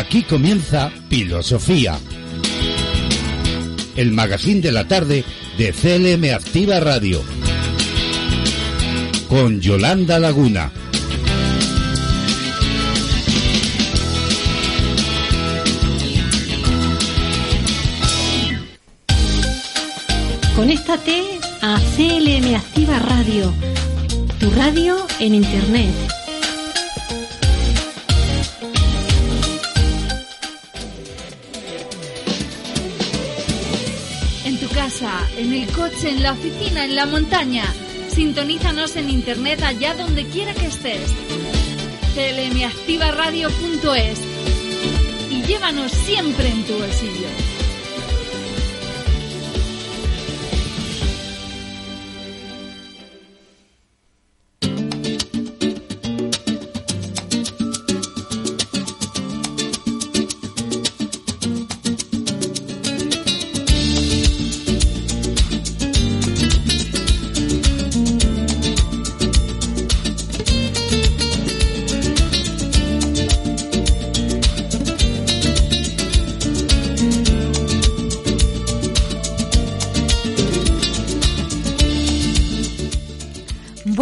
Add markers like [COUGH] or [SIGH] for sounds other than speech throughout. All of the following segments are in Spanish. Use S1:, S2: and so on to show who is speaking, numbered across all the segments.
S1: Aquí comienza Filosofía. El magazine de la tarde de CLM Activa Radio. Con Yolanda Laguna.
S2: Conéctate a CLM Activa Radio, tu radio en Internet.
S3: En el coche, en la oficina, en la montaña. Sintonízanos en Internet allá donde quiera que estés. clmactivaradio.es y llévanos siempre en tu bolsillo.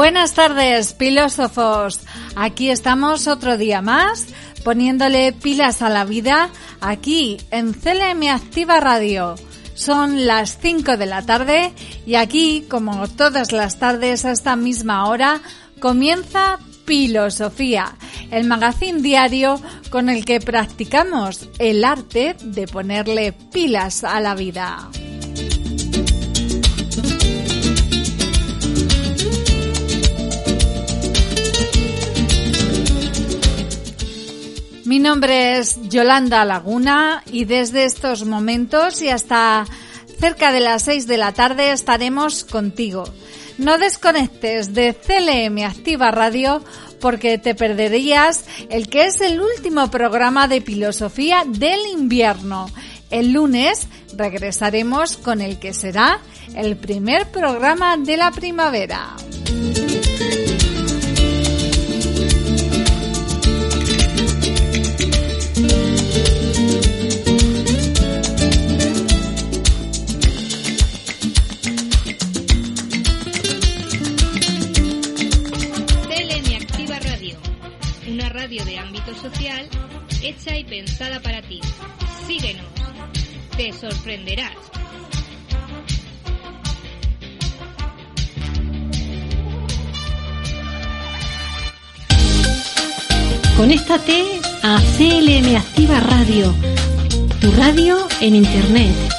S3: Buenas tardes, filósofos. Aquí estamos otro día más poniéndole pilas a la vida aquí en CLM Activa Radio. Son las 5 de la tarde y aquí, como todas las tardes a esta misma hora, comienza Filosofía, el magazine diario con el que practicamos el arte de ponerle pilas a la vida. Mi nombre es Yolanda Laguna y desde estos momentos y hasta cerca de las 6 de la tarde estaremos contigo. No desconectes de CLM Activa Radio porque te perderías el que es el último programa de filosofía del invierno. El lunes regresaremos con el que será el primer programa de la primavera.
S4: Hecha y pensada para ti. Síguenos. Te sorprenderás.
S2: Conéctate a CLM Activa Radio, tu radio en Internet.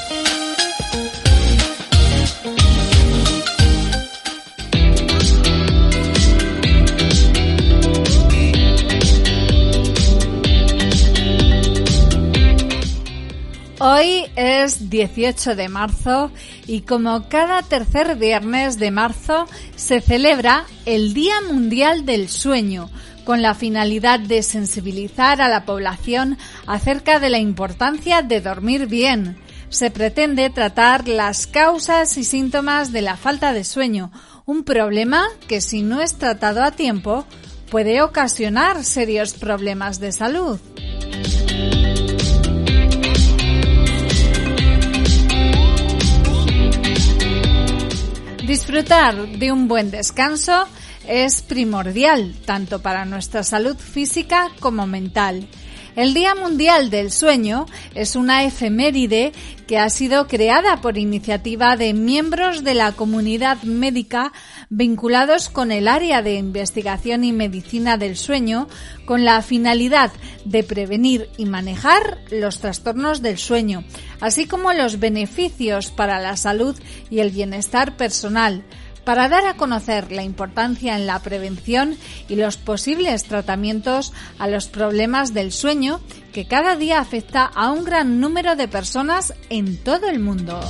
S3: Hoy es 18 de marzo y como cada tercer viernes de marzo se celebra el Día Mundial del Sueño con la finalidad de sensibilizar a la población acerca de la importancia de dormir bien. Se pretende tratar las causas y síntomas de la falta de sueño, un problema que si no es tratado a tiempo puede ocasionar serios problemas de salud. Disfrutar de un buen descanso es primordial tanto para nuestra salud física como mental. El Día Mundial del Sueño es una efeméride que ha sido creada por iniciativa de miembros de la comunidad médica vinculados con el área de investigación y medicina del sueño con la finalidad de prevenir y manejar los trastornos del sueño, así como los beneficios para la salud y el bienestar personal para dar a conocer la importancia en la prevención y los posibles tratamientos a los problemas del sueño que cada día afecta a un gran número de personas en todo el mundo.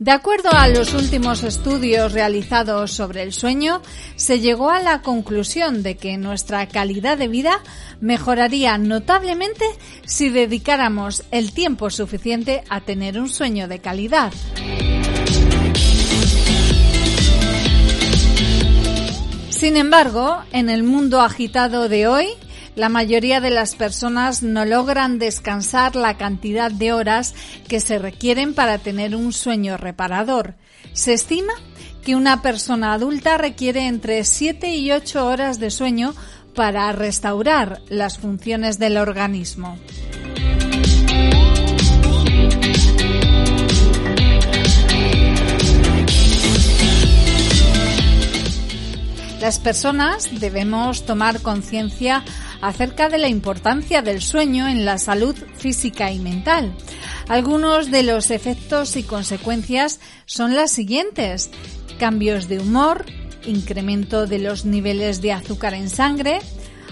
S3: De acuerdo a los últimos estudios realizados sobre el sueño, se llegó a la conclusión de que nuestra calidad de vida mejoraría notablemente si dedicáramos el tiempo suficiente a tener un sueño de calidad. Sin embargo, en el mundo agitado de hoy, la mayoría de las personas no logran descansar la cantidad de horas que se requieren para tener un sueño reparador. Se estima que una persona adulta requiere entre 7 y 8 horas de sueño para restaurar las funciones del organismo. Las personas debemos tomar conciencia acerca de la importancia del sueño en la salud física y mental. Algunos de los efectos y consecuencias son las siguientes. Cambios de humor, incremento de los niveles de azúcar en sangre,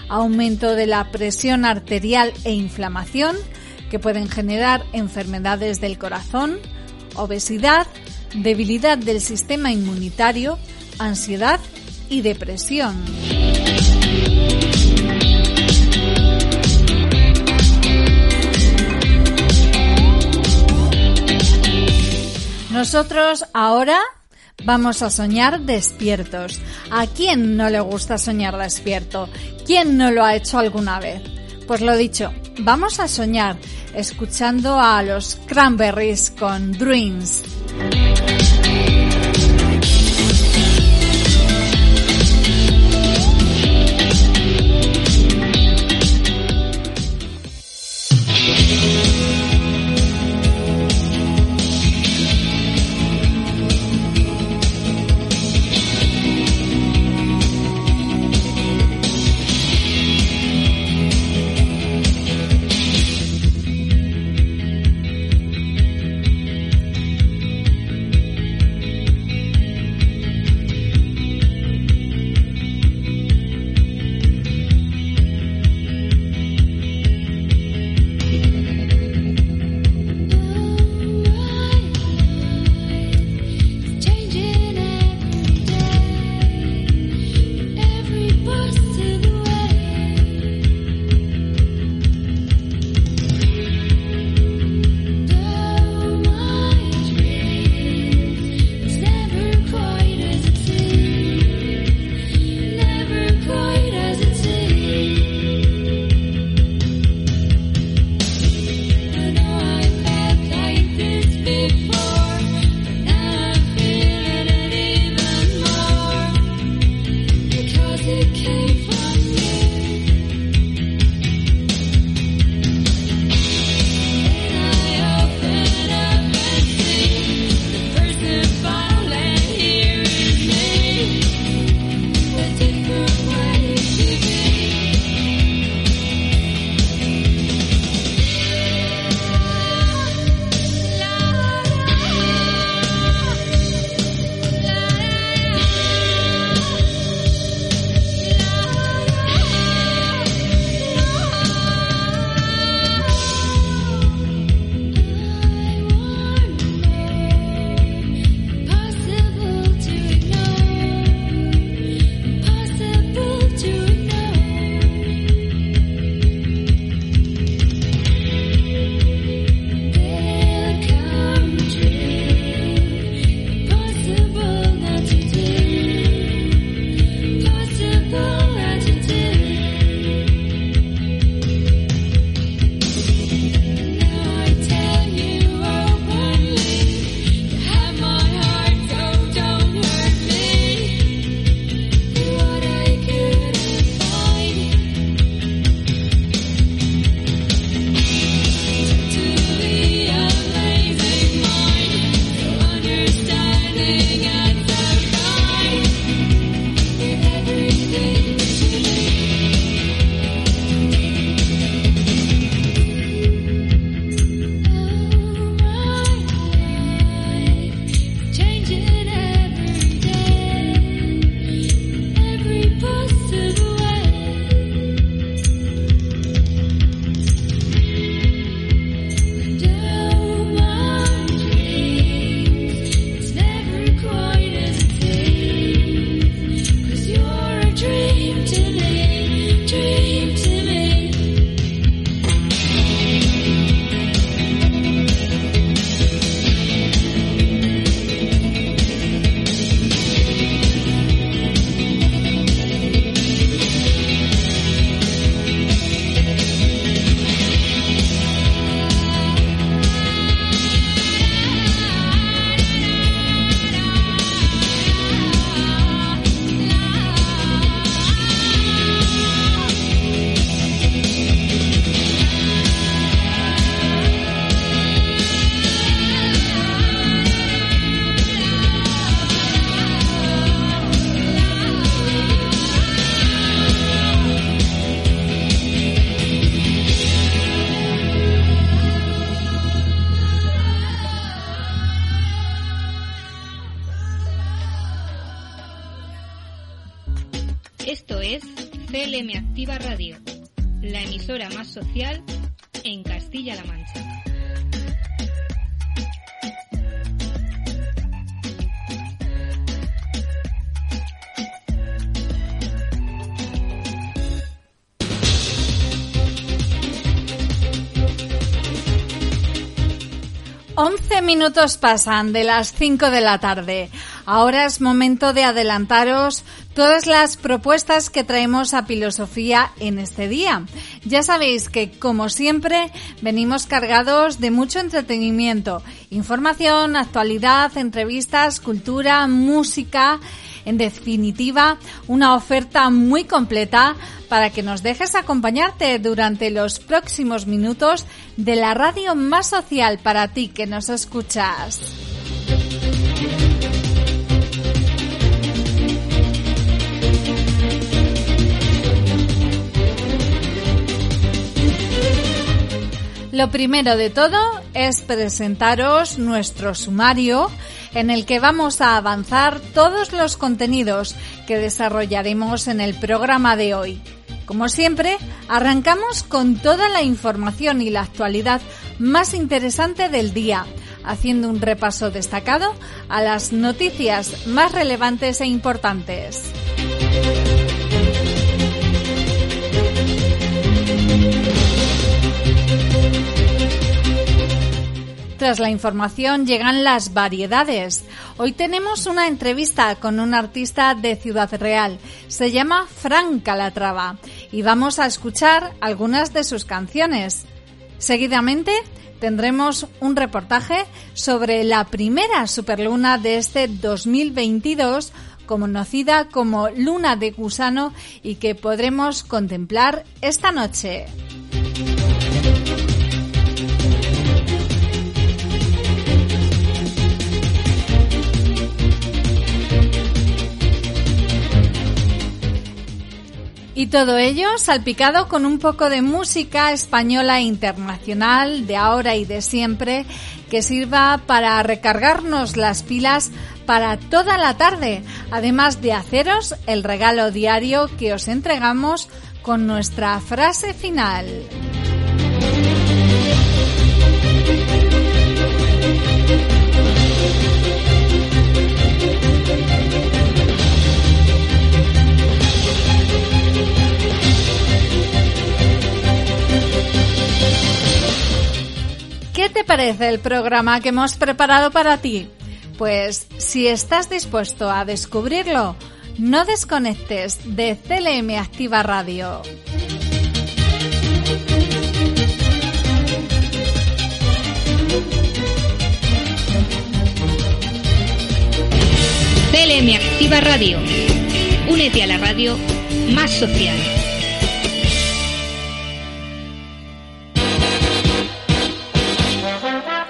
S3: aumento de la presión arterial e inflamación, que pueden generar enfermedades del corazón, obesidad, debilidad del sistema inmunitario, ansiedad y depresión. Nosotros ahora vamos a soñar despiertos. ¿A quién no le gusta soñar despierto? ¿Quién no lo ha hecho alguna vez? Pues lo dicho, vamos a soñar escuchando a los Cranberries con Dreams. Pasan de las 5 de la tarde. Ahora es momento de adelantaros todas las propuestas que traemos a Filosofía en este día. Ya sabéis que, como siempre, venimos cargados de mucho entretenimiento, información, actualidad, entrevistas, cultura, música en definitiva, una oferta muy completa para que nos dejes acompañarte durante los próximos minutos de la radio más social para ti que nos escuchas. Lo primero de todo es presentaros nuestro sumario en el que vamos a avanzar todos los contenidos que desarrollaremos en el programa de hoy. Como siempre, arrancamos con toda la información y la actualidad más interesante del día, haciendo un repaso destacado a las noticias más relevantes e importantes. Tras la información llegan las variedades. Hoy tenemos una entrevista con un artista de Ciudad Real. Se llama Frank Calatrava y vamos a escuchar algunas de sus canciones. Seguidamente tendremos un reportaje sobre la primera superluna de este 2022 conocida como luna de gusano y que podremos contemplar esta noche. Y todo ello salpicado con un poco de música española e internacional de ahora y de siempre que sirva para recargarnos las pilas para toda la tarde, además de haceros el regalo diario que os entregamos con nuestra frase final. ¿Qué te parece el programa que hemos preparado para ti? Pues si estás dispuesto a descubrirlo, no desconectes de CLM Activa Radio.
S4: CLM Activa Radio. Únete a la radio más social.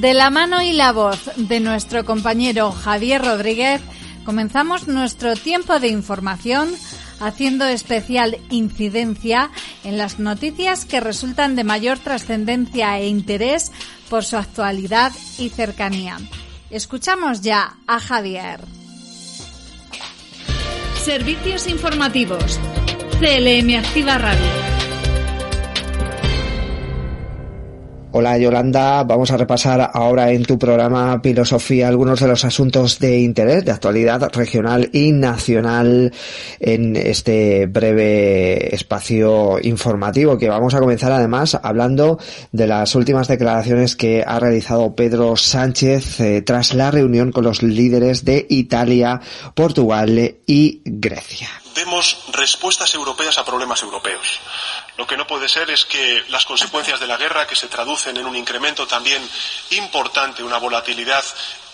S3: De la mano y la voz de nuestro compañero Javier Rodríguez, comenzamos nuestro tiempo de información haciendo especial incidencia en las noticias que resultan de mayor trascendencia e interés por su actualidad y cercanía. Escuchamos ya a Javier.
S2: Servicios informativos. CLM Activa Radio.
S5: Hola Yolanda, vamos a repasar ahora en tu programa Filosofía algunos de los asuntos de interés, de actualidad regional y nacional en este breve espacio informativo que vamos a comenzar además hablando de las últimas declaraciones que ha realizado Pedro Sánchez eh, tras la reunión con los líderes de Italia, Portugal y Grecia.
S6: Demos respuestas europeas a problemas europeos. Lo que no puede ser es que las consecuencias de la guerra, que se traducen en un incremento también importante, una volatilidad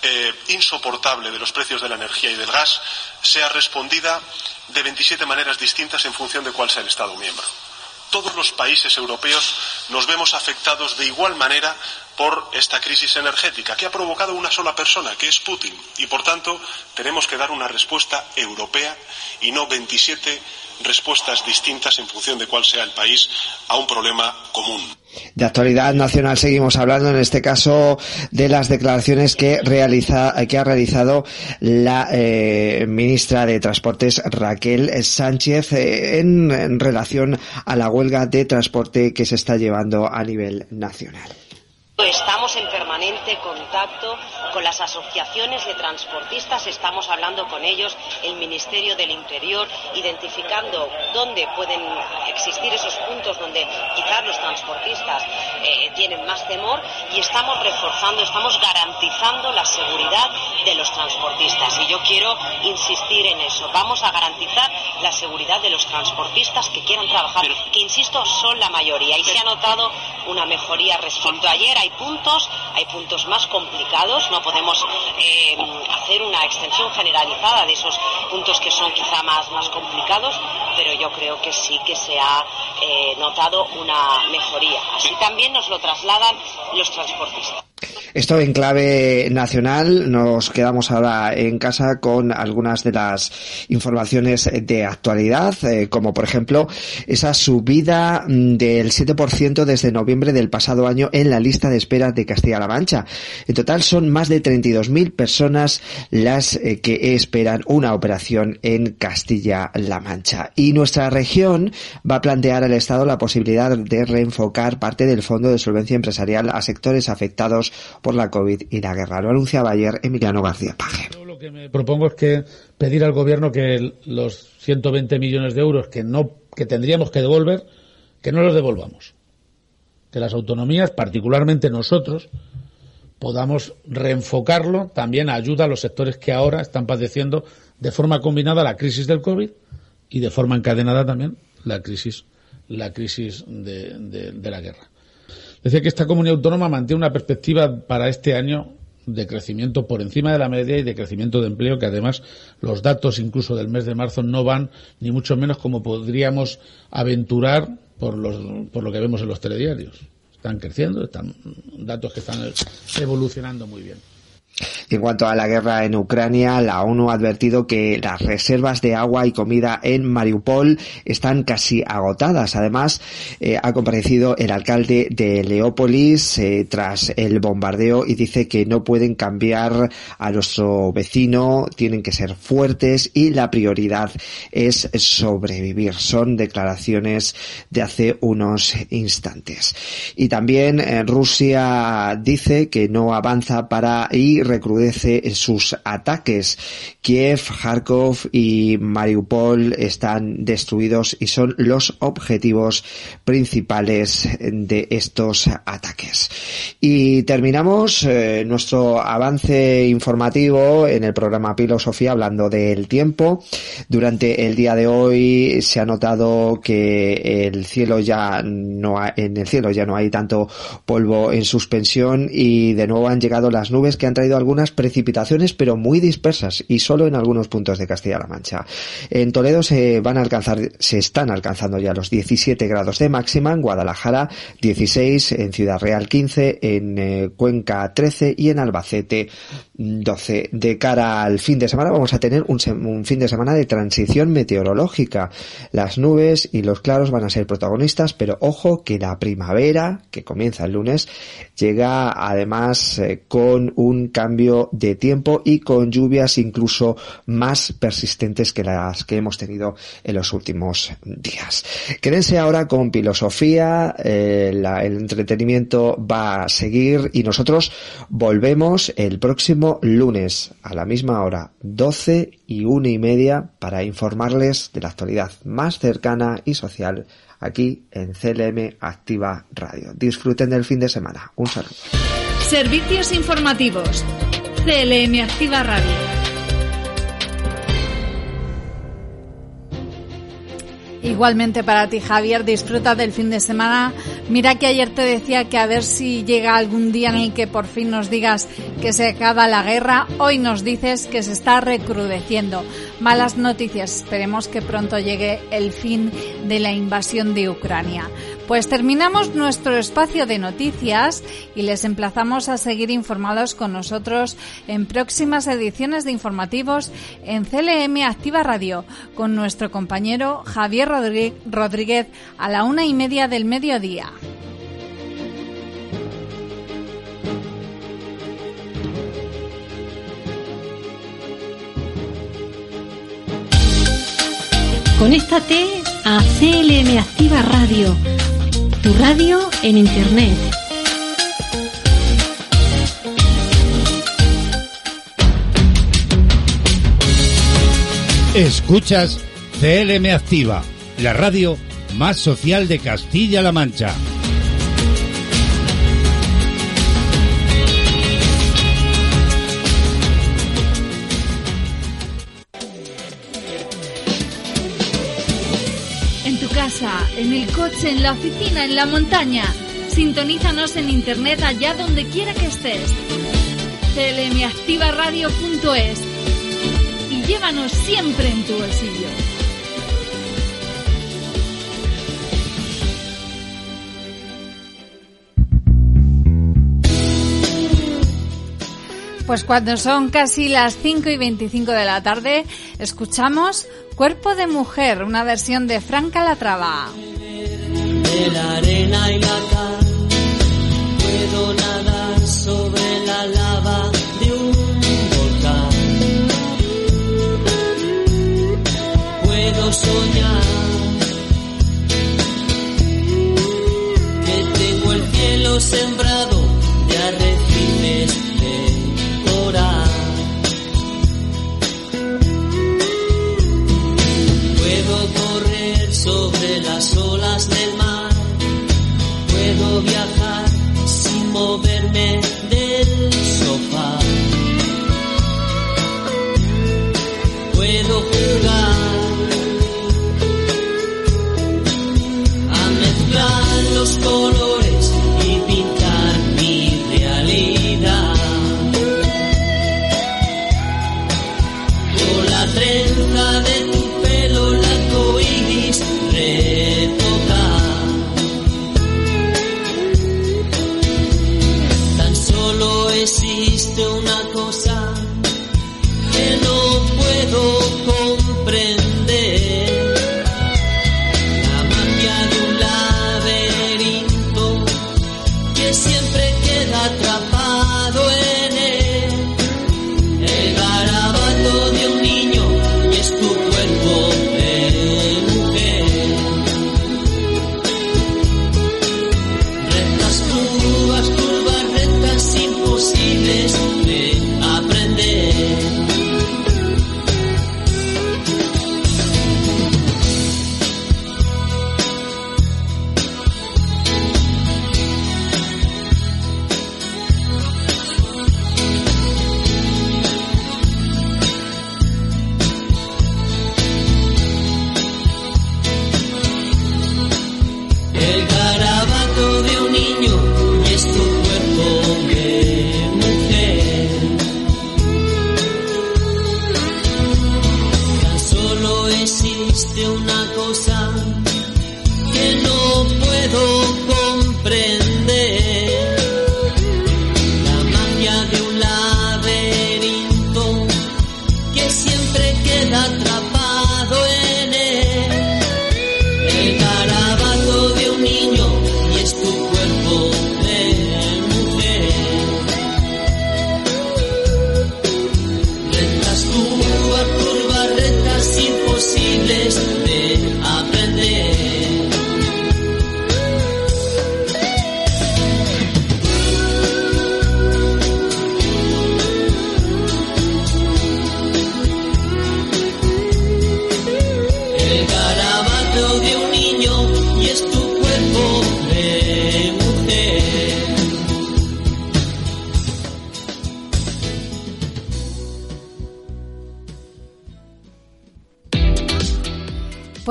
S6: eh, insoportable de los precios de la energía y del gas, sea respondida de 27 maneras distintas en función de cuál sea el Estado miembro. Todos los países europeos nos vemos afectados de igual manera por esta crisis energética que ha provocado una sola persona, que es Putin. Y, por tanto, tenemos que dar una respuesta europea y no 27 respuestas distintas en función de cuál sea el país a un problema común.
S5: De actualidad nacional seguimos hablando, en este caso, de las declaraciones que, realiza, que ha realizado la eh, ministra de Transportes, Raquel Sánchez, eh, en, en relación a la huelga de transporte que se está llevando a nivel nacional.
S7: Estamos en permanente contacto con las asociaciones de transportistas, estamos hablando con ellos, el Ministerio del Interior, identificando dónde pueden existir esos puntos donde quizás los transportistas eh, tienen más temor y estamos reforzando, estamos garantizando la seguridad de los transportistas. Y yo quiero insistir en eso. Vamos a garantizar la seguridad de los transportistas que quieran trabajar, que insisto, son la mayoría. Y se ha notado una mejoría respecto a ayer hay puntos, hay puntos más complicados, no podemos eh, hacer una extensión generalizada de esos puntos que son quizá más, más complicados, pero yo creo que sí que se ha eh, notado una mejoría. Así también nos lo trasladan los transportistas.
S5: Esto en clave nacional. Nos quedamos ahora en casa con algunas de las informaciones de actualidad, eh, como por ejemplo esa subida del 7% desde noviembre del pasado año en la lista de espera de Castilla-La Mancha. En total son más de 32.000 personas las eh, que esperan una operación en Castilla-La Mancha. Y nuestra región va a plantear al Estado la posibilidad de reenfocar parte del Fondo de Solvencia Empresarial a sectores afectados por la COVID y la guerra. Lo anunciaba ayer Emiliano García Paje.
S8: Lo que me propongo es que pedir al gobierno que los 120 millones de euros que no que tendríamos que devolver, que no los devolvamos. Que las autonomías, particularmente nosotros, podamos reenfocarlo también a ayuda a los sectores que ahora están padeciendo de forma combinada la crisis del COVID y de forma encadenada también la crisis la crisis de, la guerra. Decía que esta comunidad autónoma mantiene una perspectiva para este año de crecimiento por encima de la media y de crecimiento de empleo, que además los datos incluso del mes de marzo no van ni mucho menos como podríamos aventurar por, los, por lo que vemos en los telediarios. Están creciendo, están datos que están evolucionando muy bien.
S5: En cuanto a la guerra en Ucrania, la ONU ha advertido que las reservas de agua y comida en Mariupol están casi agotadas. Además, eh, ha comparecido el alcalde de Leópolis eh, tras el bombardeo y dice que no pueden cambiar a nuestro vecino, tienen que ser fuertes y la prioridad es sobrevivir. Son declaraciones de hace unos instantes. Y también eh, Rusia dice que no avanza para ir recrudece sus ataques. Kiev, Kharkov y Mariupol están destruidos y son los objetivos principales de estos ataques. Y terminamos eh, nuestro avance informativo en el programa Filosofía hablando del tiempo. Durante el día de hoy se ha notado que el cielo ya no ha, en el cielo ya no hay tanto polvo en suspensión y de nuevo han llegado las nubes que han traído algunas precipitaciones, pero muy dispersas y solo en algunos puntos de Castilla-La Mancha. En Toledo se van a alcanzar, se están alcanzando ya los 17 grados de máxima, en Guadalajara 16, en Ciudad Real 15, en eh, Cuenca 13 y en Albacete 12. De cara al fin de semana vamos a tener un, fin de semana de transición meteorológica. Las nubes y los claros van a ser protagonistas, pero ojo que la primavera, que comienza el lunes, llega además eh, con un cambio de tiempo y con lluvias incluso más persistentes que las que hemos tenido en los últimos días. Quédense ahora con filosofía, eh, el entretenimiento va a seguir y nosotros volvemos el próximo lunes a la misma hora, 12 y una y media, para informarles de la actualidad más cercana y social aquí en CLM Activa Radio. Disfruten del fin de semana. Un saludo.
S2: Servicios informativos. CLM Activa Radio.
S3: Igualmente para ti, Javier, disfruta del fin de semana. Mira que ayer te decía que a ver si llega algún día en el que por fin nos digas que se acaba la guerra. Hoy nos dices que se está recrudeciendo. Malas noticias. Esperemos que pronto llegue el fin de la invasión de Ucrania. Pues terminamos nuestro espacio de noticias y les emplazamos a seguir informados con nosotros en próximas ediciones de informativos en CLM Activa Radio con nuestro compañero Javier Rodríguez a la una y media del mediodía.
S2: Conéctate a CLM Activa Radio tu radio en Internet.
S1: Escuchas CLM Activa, la radio más social de Castilla-La Mancha.
S2: En el coche, en la oficina, en la montaña. Sintonízanos en internet allá donde quiera que estés. clmactivaradio.es y llévanos siempre en tu bolsillo.
S3: Pues cuando son casi las 5 y 25 de la tarde, escuchamos Cuerpo de Mujer, una versión de Franca Latrava.
S9: La arena existe una cosa que no puedo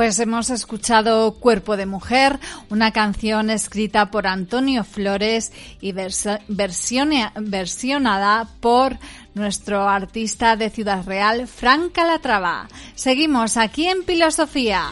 S3: Pues hemos escuchado Cuerpo de Mujer, una canción escrita por Antonio Flores y versionada por nuestro artista de Ciudad Real, Frank Calatrava. Seguimos aquí en Filosofía.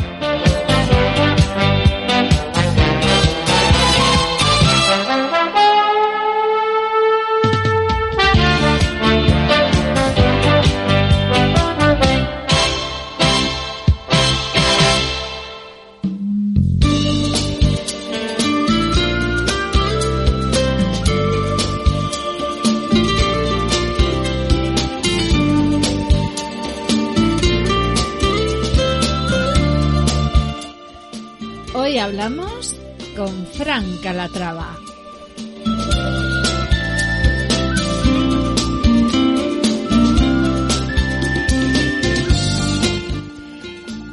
S3: Hablamos con Franca Latrava.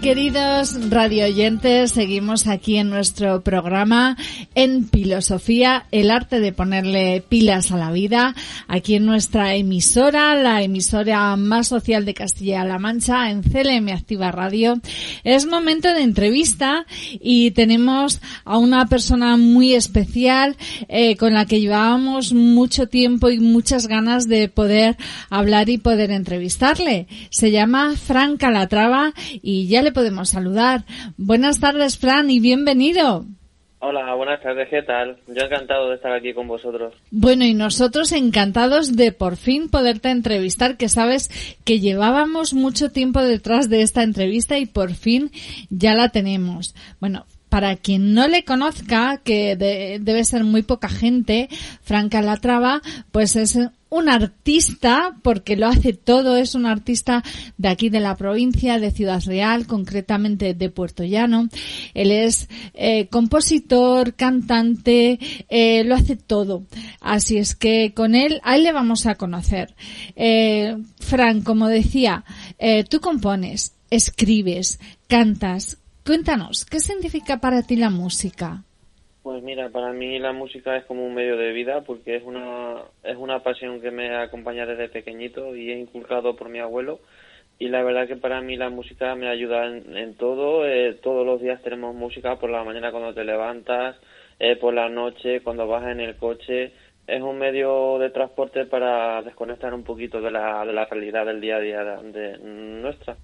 S3: Queridos radioyentes, seguimos aquí en nuestro programa en Filosofía, el arte de ponerle pilas a la vida, aquí en nuestra emisora, la emisora más social de Castilla-La Mancha, en CLM Activa Radio. Es momento de entrevista y tenemos a una persona muy especial eh, con la que llevábamos mucho tiempo y muchas ganas de poder hablar y poder entrevistarle. Se llama Fran Calatrava y ya le podemos saludar. Buenas tardes, Fran, y bienvenido.
S10: Hola, buenas tardes, ¿qué tal? Yo encantado de estar aquí con vosotros.
S3: Bueno, y nosotros encantados de por fin poderte entrevistar, que sabes que llevábamos mucho tiempo detrás de esta entrevista y por fin ya la tenemos. Bueno, para quien no le conozca, que debe ser muy poca gente, Franca Latrava, pues es un artista, porque lo hace todo, es un artista de aquí de la provincia de Ciudad Real, concretamente de Puerto Llano. Él es eh, compositor, cantante, eh, lo hace todo. Así es que con él, a él le vamos a conocer. Eh, Fran, como decía, tú compones, escribes, cantas. Cuéntanos, ¿qué significa para ti la música?
S10: Pues mira, para mí la música es como un medio de vida porque es una, es una pasión que me acompaña desde pequeñito y he inculcado por mi abuelo y la verdad que para mí la música me ayuda en, todo. Eh, todos los días tenemos música por la mañana cuando te levantas, eh, por la noche, cuando vas en el coche. Es un medio de transporte para desconectar un poquito de la, de la realidad del día a día de nuestra.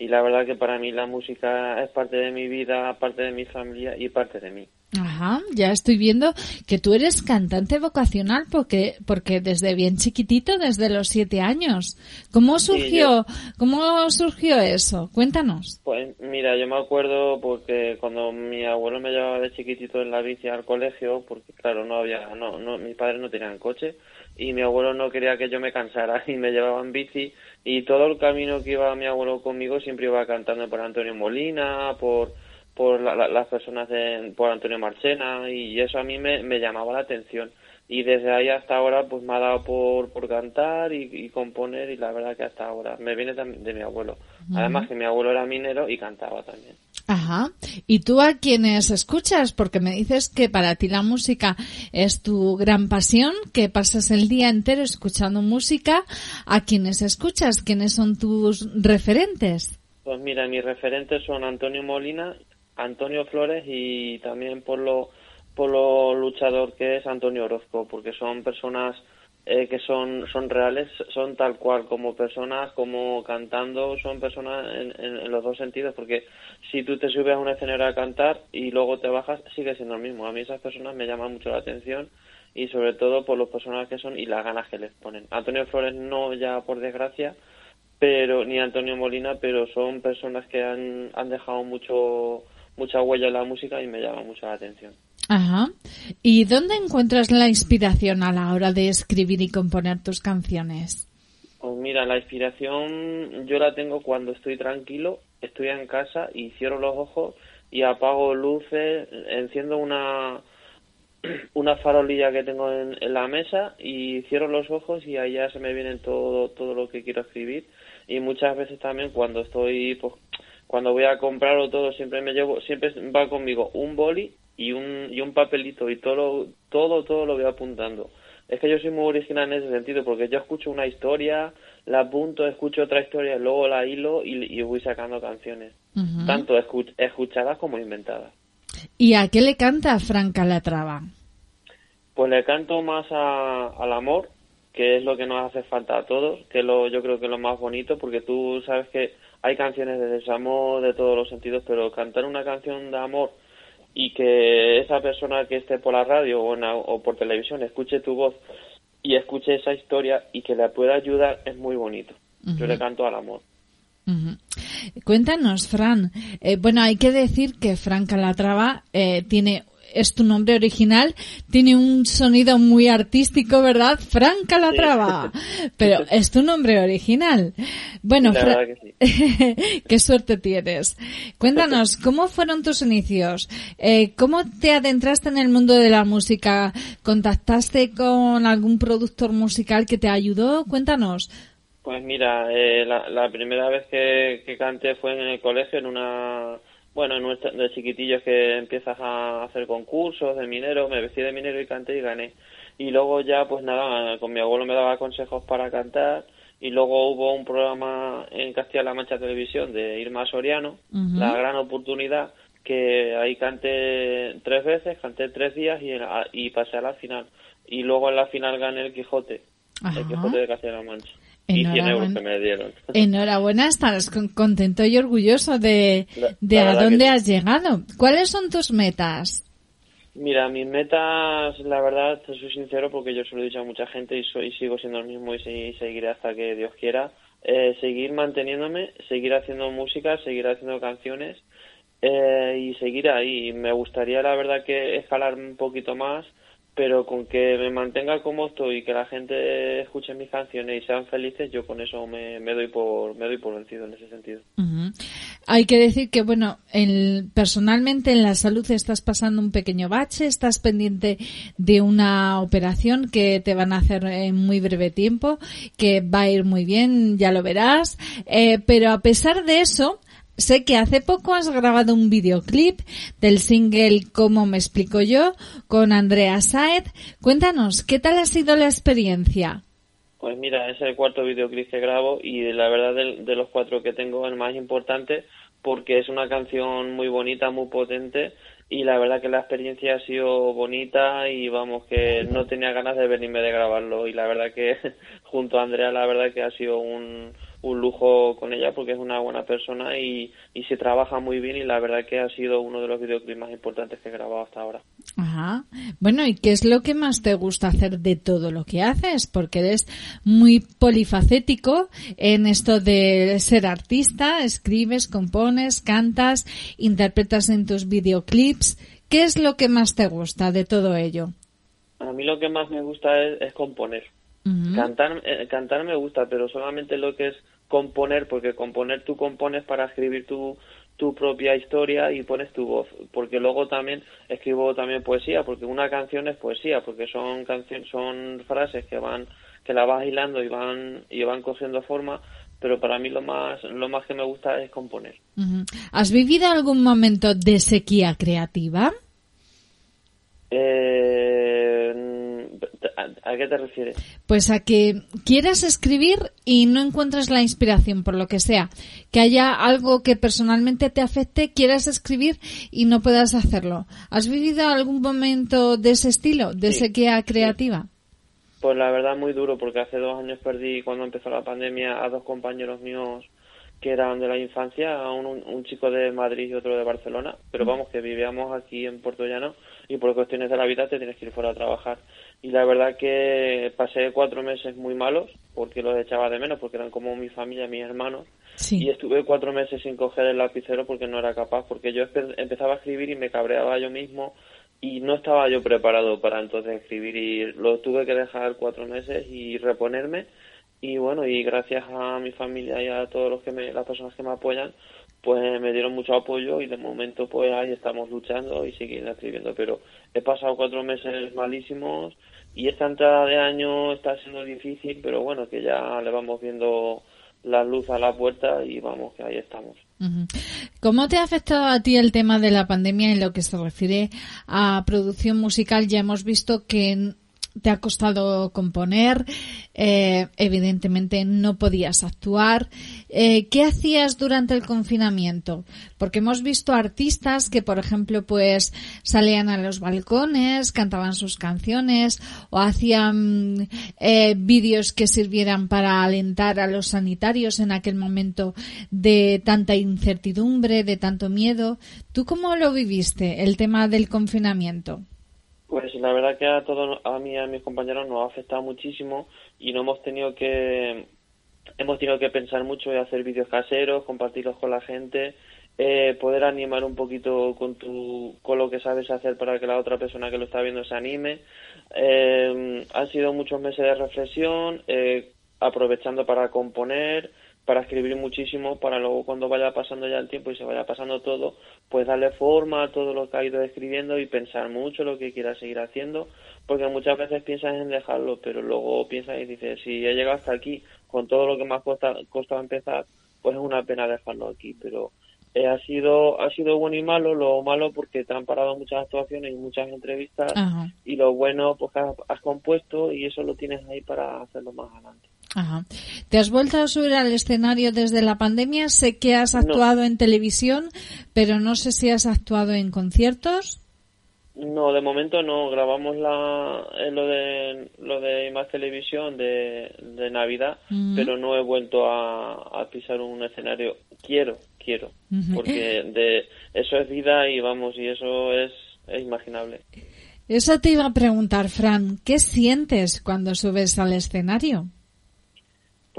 S10: Y la verdad que para mí la música es parte de mi vida, parte de mi familia y parte de mí.
S3: Ajá, ya estoy viendo que tú eres cantante vocacional porque, porque desde bien chiquitito, desde los siete años. ¿Cómo surgió, cómo surgió eso? Cuéntanos.
S10: Pues mira, yo me acuerdo porque cuando mi abuelo me llevaba de chiquitito en la bici al colegio, porque claro, no había, no, no, mis padres no tenían coche y mi abuelo no quería que yo me cansara [LAUGHS] y me llevaba en bici. Y todo el camino que iba mi abuelo conmigo siempre iba cantando por Antonio Molina, por por las personas de, por Antonio Marchena y eso a mí me, me, llamaba la atención. Y desde ahí hasta ahora pues me ha dado por, por cantar y, componer y la verdad que hasta ahora me viene también de mi abuelo. Además que mi abuelo era minero y cantaba también
S3: Ajá. ¿Y tú a quienes escuchas? Porque me dices que para ti la música es tu gran pasión, que pasas el día entero escuchando música. ¿A quienes escuchas? ¿Quiénes son tus referentes?
S10: Pues mira, mis referentes son Antonio Molina Antonio Flores y también por lo, por lo luchador que es Antonio Orozco, porque son personas eh, que son, son reales, son tal cual, como personas, como cantando, son personas en, los dos sentidos, porque si tú te subes a una escenario a cantar y luego te bajas, sigue siendo lo mismo. A mí esas personas me llaman mucho la atención y sobre todo por los personajes que son y las ganas que les ponen. Antonio Flores no ya por desgracia, pero ni Antonio Molina, pero son personas que han, han dejado mucho mucha huella en la música y me llama mucho la atención.
S3: Ajá. ¿Y dónde encuentras la inspiración a la hora de escribir y componer tus canciones?
S10: Pues mira, la inspiración yo la tengo cuando estoy tranquilo, estoy en casa y cierro los ojos y apago luces, enciendo una [CLEARS THROAT] una farolilla que tengo en, la mesa y cierro los ojos y ya se me viene todo todo lo que quiero escribir y muchas veces también cuando estoy pues cuando voy a comprarlo todo siempre me llevo siempre va conmigo un boli y un y un papelito y todo todo todo lo voy apuntando. Es que yo soy muy original en ese sentido porque yo escucho una historia la apunto escucho otra historia luego la hilo y, voy sacando canciones. Tanto escuchadas como inventadas.
S3: ¿Y a qué le canta Frank Calatrava?
S10: Pues le canto más al amor, que es lo que nos hace falta a todos, que lo, yo creo que es lo más bonito, porque tú sabes que hay canciones de desamor, de todos los sentidos, pero cantar una canción de amor y que esa persona que esté por la radio o, o por televisión escuche tu voz y escuche esa historia y que le pueda ayudar es muy bonito. Yo le canto al amor.
S3: Cuéntanos, Fran. Eh, bueno, hay que decir que Fran Calatrava eh, tiene es tu nombre original, tiene un sonido muy artístico, ¿verdad? Fran Calatrava. [LAUGHS] Pero es tu nombre original. Bueno, [LAUGHS] qué suerte tienes. Cuéntanos, [LAUGHS] ¿cómo fueron tus inicios? Eh, ¿Cómo te adentraste en el mundo de la música? ¿Contactaste con algún productor musical que te ayudó? Cuéntanos.
S10: Pues mira, eh, la, primera vez que, canté fue en el colegio, en una, bueno, en nuestra, de chiquitillos que empiezas a hacer concursos de minero, me vestí de minero y canté y gané. Y luego ya, pues nada, con mi abuelo me daba consejos para cantar y luego hubo un programa en Castilla-La Mancha Televisión de Irma Soriano, La Gran Oportunidad, que ahí canté tres veces, canté tres días y, y pasé a la final. Y luego en la final gané el Quijote, el Quijote de Castilla-La Mancha. Enhorabuena. me dieron. [LAUGHS]
S3: Enhorabuena, estás contento y orgulloso de, de a dónde has llegado. ¿Cuáles son tus metas?
S10: Mira, mis metas, la verdad, te soy sincero porque yo se lo he dicho a mucha gente y, soy, sigo siendo el mismo y, seguiré hasta que Dios quiera. Eh, seguir manteniéndome, seguir haciendo música, seguir haciendo canciones eh, y seguir ahí. Me gustaría, la verdad, que escalar un poquito más pero con que me mantenga como estoy y que la gente escuche mis canciones y sean felices, yo con eso me, doy por me doy por vencido en ese sentido.
S3: Hay que decir que bueno, personalmente en la salud estás pasando un pequeño bache, estás pendiente de una operación que te van a hacer en muy breve tiempo, que va a ir muy bien, ya lo verás, eh, pero a pesar de eso, Sé que hace poco has grabado un videoclip del single Como me explico yo con Andrea Saed. Cuéntanos, ¿qué tal ha sido la experiencia?
S10: Pues mira, es el cuarto videoclip que grabo y la verdad de, los cuatro que tengo el más importante porque es una canción muy bonita, muy potente y la verdad que la experiencia ha sido bonita y vamos que no tenía ganas de venirme de grabarlo y la verdad que [LAUGHS] junto a Andrea la verdad que ha sido un, un lujo con ella porque es una buena persona y, y se trabaja muy bien y la verdad que ha sido uno de los videoclips más importantes que he grabado hasta ahora.
S3: Ajá. Bueno, ¿y qué es lo que más te gusta hacer de todo lo que haces? Porque eres muy polifacético en esto de ser artista, escribes, compones, cantas, interpretas en tus videoclips. ¿Qué es lo que más te gusta de todo ello?
S10: A mí lo que más me gusta es componer Cantar, eh, cantar me gusta, pero solamente lo que es componer, porque componer tú compones para escribir tu, tu propia historia y pones tu voz, porque luego también escribo también poesía, porque una canción es poesía, porque son canciones, son frases que van, que la vas hilando y van, y van cogiendo forma, pero para mí lo más, lo más que me gusta es componer.
S3: ¿Has vivido algún momento de sequía creativa?
S10: Eh, ¿A, qué te refieres?
S3: Pues a que quieras escribir y no encuentras la inspiración por lo que sea. Que haya algo que personalmente te afecte, quieras escribir y no puedas hacerlo. ¿Has vivido algún momento de ese estilo, de sequía creativa?
S10: Pues la verdad muy duro porque hace dos años perdí cuando empezó la pandemia a dos compañeros míos que eran de la infancia, un, un, chico de Madrid y otro de Barcelona, pero vamos, que vivíamos aquí en Puerto Llano y por cuestiones de la vida te tienes que ir fuera a trabajar. Y la verdad que pasé cuatro meses muy malos, porque los echaba de menos, porque eran como mi familia, mis hermanos, y estuve cuatro meses sin coger el lapicero porque no era capaz, porque yo empezaba a escribir y me cabreaba yo mismo y no estaba yo preparado para entonces escribir. Y lo tuve que dejar cuatro meses y reponerme. Y bueno y gracias a mi familia y a todos los que me, las personas que me apoyan pues me dieron mucho apoyo y de momento pues ahí estamos luchando y siguiendo escribiendo, pero he pasado cuatro meses malísimos y esta entrada de año está siendo difícil, pero bueno, que ya le vamos viendo la luz a la puerta y vamos, que ahí estamos.
S3: ¿Cómo te ha afectado a ti el tema de la pandemia en lo que se refiere a producción musical? Ya hemos visto que te ha costado componer, eh, evidentemente no podías actuar. Eh, ¿Qué hacías durante el confinamiento? Porque hemos visto artistas que, por ejemplo, pues salían a los balcones, cantaban sus canciones o hacían eh, vídeos que sirvieran para alentar a los sanitarios en aquel momento de tanta incertidumbre, de tanto miedo. ¿Tú cómo lo viviste, el tema del confinamiento?
S10: Pues la verdad que a todos, a mí y a mis compañeros nos ha afectado muchísimo y no hemos tenido que, hemos tenido que pensar mucho y hacer vídeos caseros, compartirlos con la gente, eh, poder animar un poquito con tu, con lo que sabes hacer para que la otra persona que lo está viendo se anime. Eh, han sido muchos meses de reflexión, eh, aprovechando para componer, para escribir muchísimo, para luego cuando vaya pasando ya el tiempo y se vaya pasando todo, pues darle forma a todo lo que ha ido escribiendo y pensar mucho lo que quiera seguir haciendo, porque muchas veces piensas en dejarlo, pero luego piensas y dices, si he llegado hasta aquí con todo lo que me ha costado, empezar, pues es una pena dejarlo aquí, pero eh, ha sido ha sido bueno y malo, lo malo porque te han parado muchas actuaciones y muchas entrevistas y lo bueno pues has, has compuesto y eso lo tienes ahí para hacerlo más adelante.
S3: Ajá. ¿Te has vuelto a subir al escenario desde la pandemia? Sé que has actuado en televisión, pero no sé si has actuado en conciertos.
S10: No, de momento no. Grabamos la, eh, lo de lo de más televisión de, de Navidad, pero no he vuelto a, pisar un escenario. Quiero, quiero, porque de eso es vida y vamos y eso es, es imaginable.
S3: Eso te iba a preguntar, Fran. ¿Qué sientes cuando subes al escenario?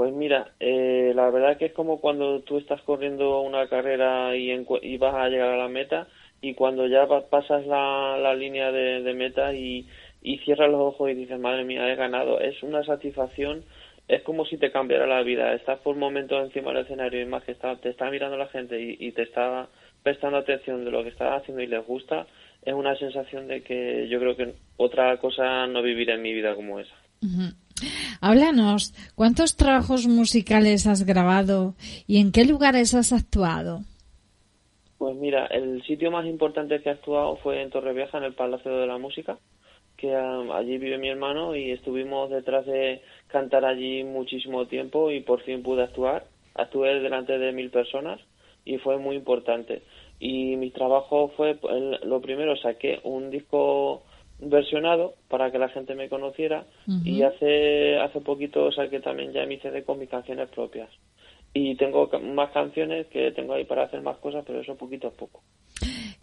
S10: Pues mira, eh, la verdad que es como cuando tú estás corriendo una carrera y, y vas a llegar a la meta y cuando ya pasas la, la línea de, meta y, y, cierras los ojos y dices, madre mía, he ganado, es una satisfacción, es como si te cambiara la vida. Estás por momentos encima del escenario y más que está, te está mirando la gente y, te está prestando atención de lo que estás haciendo y les gusta, es una sensación de que yo creo que otra cosa no viviré en mi vida como esa.
S3: Háblanos, ¿cuántos trabajos musicales has grabado y en qué lugares has actuado?
S10: Pues mira, el sitio más importante que he actuado fue en Torrevieja, en el Palacio de la Música, que um, allí vive mi hermano y estuvimos detrás de cantar allí muchísimo tiempo y por fin pude actuar. Actué delante de mil personas y fue muy importante. Y mi trabajo fue, lo primero, saqué un disco versionado para que la gente me conociera y hace hace poquito saqué también ya mi CD con mis canciones propias. Y tengo más canciones que tengo ahí para hacer más cosas pero eso poquito a poco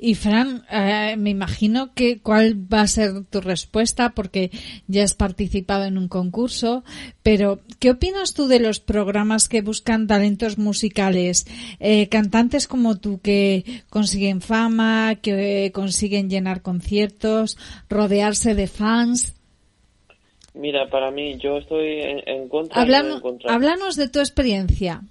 S3: y Fran, eh, me imagino que cuál va a ser tu respuesta porque ya has participado en un concurso, pero ¿qué opinas tú de los programas que buscan talentos musicales? Eh, cantantes como tú que consiguen fama, que consiguen llenar conciertos, rodearse de fans.
S10: Mira, para mí yo estoy en, contra.
S3: Háblanos de tu experiencia.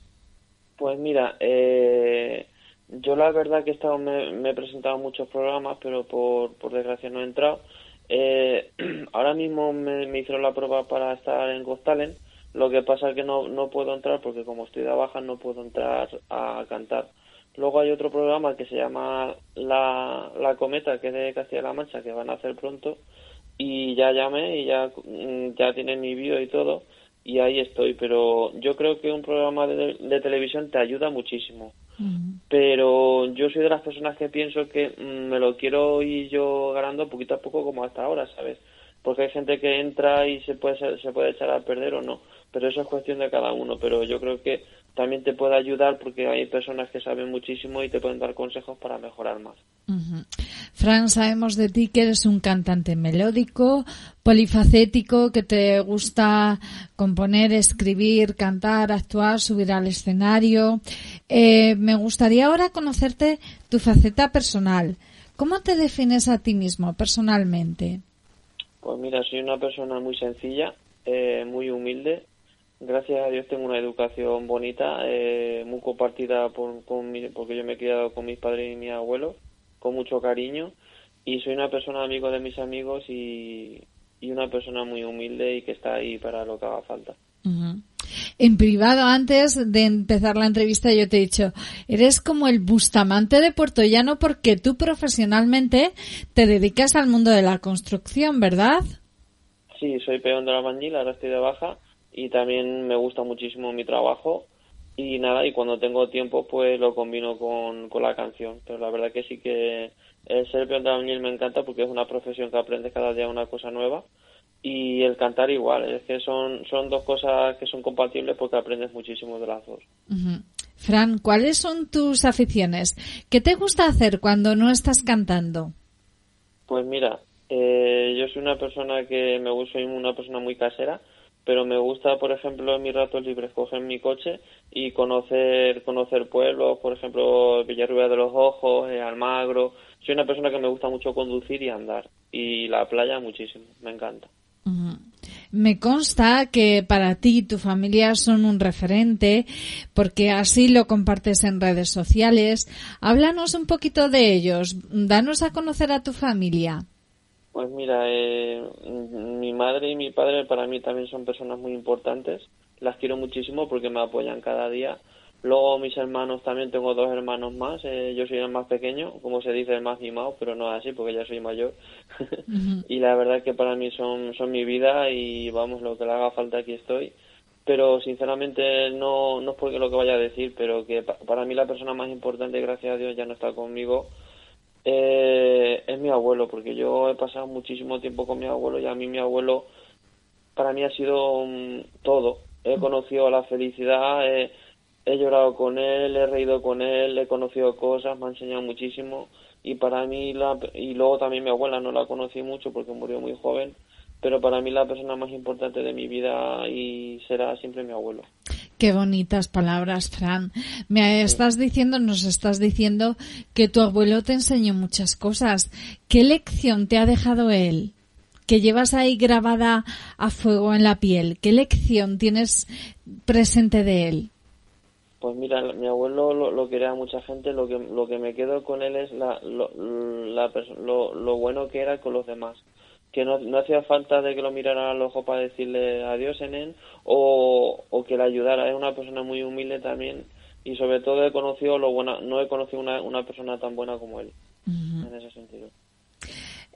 S10: Pues mira, eh, yo la verdad que he estado, me, he presentado muchos programas, pero por, por desgracia no he entrado. Eh, [CLEARS THROAT] ahora mismo me, hicieron la prueba para estar en Got lo que pasa es que no, no puedo entrar porque como estoy de baja no puedo entrar a cantar. Luego hay otro programa que se llama La, la Cometa, que es de Castilla-La Mancha, que van a hacer pronto, y ya llamé y ya, mm, ya tienen mi vídeo y todo, y ahí estoy, pero yo creo que un programa de televisión te ayuda muchísimo pero yo soy de las personas que pienso que mm, me lo quiero ir yo ganando poquito a poco como hasta ahora, ¿sabes? Porque hay gente que entra y se puede, se puede echar a perder o no, pero eso es cuestión de cada uno, pero yo creo que también te puede ayudar porque hay personas que saben muchísimo y te pueden dar consejos para mejorar más.
S3: Fran, sabemos de ti que eres un cantante melódico, polifacético, que te gusta componer, escribir, cantar, actuar, subir al escenario. Eh, me gustaría ahora conocerte tu faceta personal. ¿Cómo te defines a ti mismo personalmente?
S10: Pues mira, soy una persona muy sencilla, eh, muy humilde, gracias a Dios tengo una educación bonita, eh, muy compartida por, con mi- porque yo me he criado con mis padres y mis abuelos, con mucho cariño, y soy una persona amigo de mis amigos y, y una persona muy humilde y que está ahí para lo que haga falta.
S3: En privado, antes de empezar la entrevista, yo te he dicho, eres como el Bustamante de Puerto Llano porque tú profesionalmente te dedicas al mundo de la construcción, ¿verdad?
S10: Sí, soy peón de la albañil, ahora estoy de baja y también me gusta muchísimo mi trabajo y nada, y cuando tengo tiempo pues lo combino con, con la canción, pero la verdad que sí que el ser peón de la albañil me encanta porque es una profesión que aprendes cada día una cosa nueva y el cantar igual, es que son, son dos cosas que son compatibles porque aprendes muchísimo de las dos.
S3: Fran, ¿cuáles son tus aficiones? ¿Qué te gusta hacer cuando no estás cantando?
S10: Pues mira, eh, yo soy una persona que me gusta, soy una persona muy casera, pero me gusta, por ejemplo, en mis ratos libres coger mi coche y conocer conocer pueblos, por ejemplo, Villarrubia de los Ojos, eh, Almagro. Soy una persona que me gusta mucho conducir y andar y la playa muchísimo, me encanta.
S3: Me consta que para ti y tu familia son un referente porque así lo compartes en redes sociales. Háblanos un poquito de ellos. Danos a conocer a tu familia.
S10: Pues mira, eh, mi madre y mi padre para mí también son personas muy importantes. Las quiero muchísimo porque me apoyan cada día. Luego mis hermanos también, tengo dos hermanos más. eh, yo soy el más pequeño, como se dice, el más mimado, pero no es así porque ya soy mayor. [LAUGHS] y la verdad que para mí son, son mi vida y vamos, lo que le haga falta aquí estoy. Pero sinceramente no, no es porque lo que vaya a decir, pero que pa- para mí la persona más importante, gracias a Dios, ya no está conmigo. Eh, es mi abuelo, porque yo he pasado muchísimo tiempo con mi abuelo y a mí mi abuelo para mí ha sido mm, todo. He conocido la felicidad, he, he llorado con él, he reído con él, he conocido cosas, me ha enseñado muchísimo y para mí la, y luego también mi abuela no la conocí mucho porque murió muy joven, pero para mí la persona más importante de mi vida y será siempre mi abuelo.
S3: Qué bonitas palabras, Fran. Me estás diciendo, nos estás diciendo que tu abuelo te enseñó muchas cosas. ¿Qué lección te ha dejado él? Que llevas ahí grabada a fuego en la piel. ¿Qué lección tienes presente de él?
S10: Pues mira, mi abuelo lo, lo quería mucha gente, lo que, lo que me quedo con él es la, lo, la lo, lo bueno que era con los demás. Que no, hacía falta de que lo mirara al ojo para decirle adiós en él o, o que le ayudara. Es una persona muy humilde también y sobre todo he conocido lo buena, no he conocido una, una persona tan buena como él.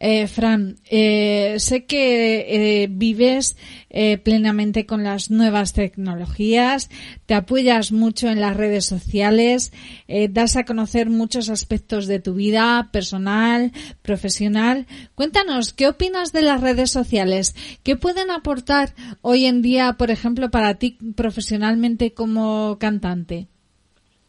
S3: Eh, Fran, eh, sé que eh, vives eh, plenamente con las nuevas tecnologías, te apoyas mucho en las redes sociales, eh, das a conocer muchos aspectos de tu vida personal, profesional. Cuéntanos, ¿qué opinas de las redes sociales? ¿Qué pueden aportar hoy en día, por ejemplo, para ti profesionalmente como cantante?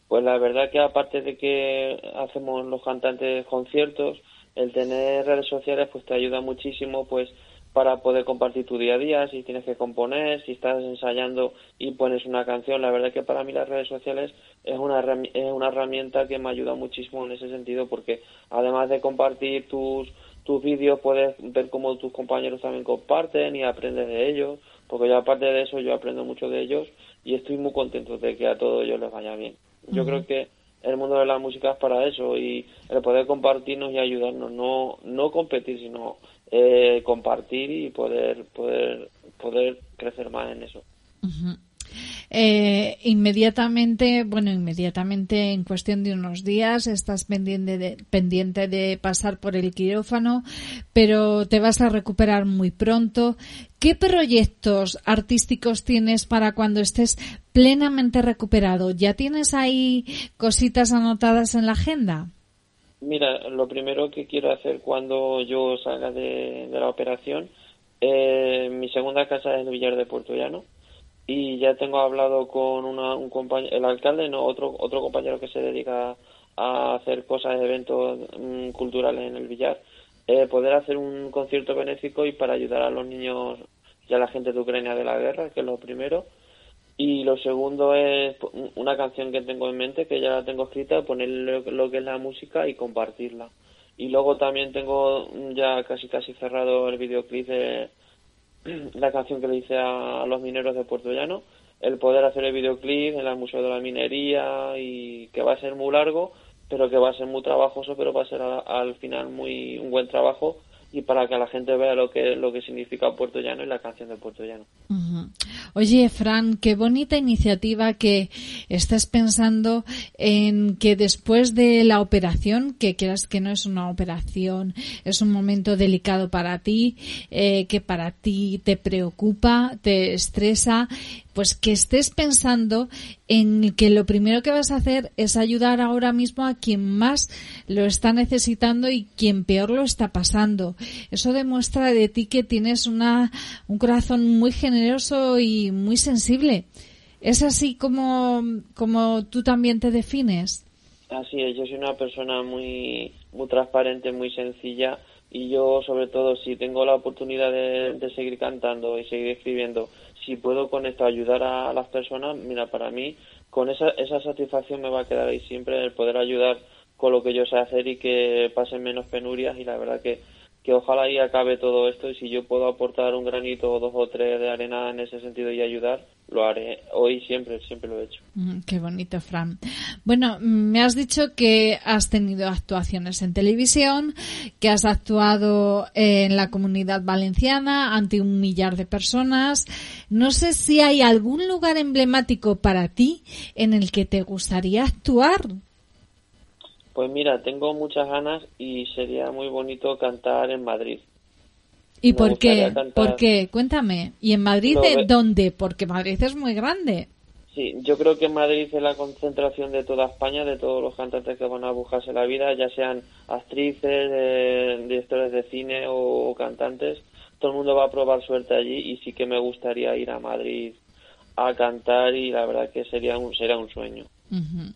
S10: Pues la verdad que aparte de que hacemos los cantantes conciertos, el tener redes sociales pues te ayuda muchísimo pues para poder compartir tu día a día, si tienes que componer, si estás ensayando y pones una canción. La verdad que para mí las redes sociales es una, es una herramienta que me ayuda muchísimo en ese sentido porque además de compartir tus, tus vídeos puedes ver cómo tus compañeros también comparten y aprendes de ellos, porque yo aparte de eso yo aprendo mucho de ellos y estoy muy contento de que a todos ellos les vaya bien. Yo creo que el mundo de la música es para eso y el poder compartirnos y ayudarnos, no, no competir, sino eh, compartir y poder, poder, poder crecer más en eso.
S3: Eh, inmediatamente, bueno, inmediatamente en cuestión de unos días estás pendiente de, pendiente de pasar por el quirófano, pero te vas a recuperar muy pronto. ¿Qué proyectos artísticos tienes para cuando estés plenamente recuperado? ¿Ya tienes ahí cositas anotadas en la agenda?
S10: Mira, lo primero que quiero hacer cuando yo salga de, la operación, eh, mi segunda casa es el Villar de Puerto Llano y ya tengo hablado con una, un compañero, el alcalde, no, otro, otro compañero que se dedica a hacer cosas, eventos mm, culturales en el Villar, eh, poder hacer un concierto benéfico y para ayudar a los niños y a la gente de Ucrania de la guerra, que es lo primero. Y lo segundo es una canción que tengo en mente, que ya la tengo escrita, ponerle lo, lo que es la música y compartirla. Y luego también tengo ya casi casi cerrado el videoclip de [CLEARS THROAT] la canción que le hice a, los mineros de Puerto Llano el poder hacer el videoclip en el Museo de la Minería y que va a ser muy largo, pero que va a ser muy trabajoso, pero va a ser al final muy un buen trabajo y para que la gente vea lo que lo que significa Puerto Llano y la canción de Puerto Llano.
S3: Oye, Fran, qué bonita iniciativa que estés pensando en que después de la operación, que quieras que no es una operación, es un momento delicado para ti, eh, que para ti te preocupa, te estresa, pues que estés pensando en que lo primero que vas a hacer es ayudar ahora mismo a quien más lo está necesitando y quien peor lo está pasando. Eso demuestra de ti que tienes una, un corazón muy generoso y muy sensible. ¿Es así como, como tú también te defines?
S10: Así es, yo soy una persona muy, muy transparente, muy sencilla y yo sobre todo si tengo la oportunidad de, de seguir cantando y seguir escribiendo si puedo con esto ayudar a las personas, mira, para mí con esa, esa satisfacción me va a quedar ahí siempre el poder ayudar con lo que yo sé hacer y que pasen menos penurias y la verdad que, que ojalá ahí acabe todo esto y si yo puedo aportar un granito o dos o tres de arena en ese sentido y ayudar, lo haré. Hoy siempre, siempre lo he hecho.
S3: Mm, qué bonito, Fran. Bueno, me has dicho que has tenido actuaciones en televisión, que has actuado en la comunidad valenciana ante un millar de personas. No sé si hay algún lugar emblemático para ti en el que te gustaría actuar.
S10: Pues mira, tengo muchas ganas y sería muy bonito cantar en Madrid.
S3: ¿Y por qué? ¿Por qué? Cuéntame. ¿Y en Madrid dónde? Porque Madrid es muy grande.
S10: Sí, yo creo que Madrid es la concentración de toda España, de todos los cantantes que van a buscarse la vida, ya sean actrices, eh, directores de cine o, cantantes. Todo el mundo va a probar suerte allí y sí que me gustaría ir a Madrid a cantar y la verdad que sería un, sería un sueño.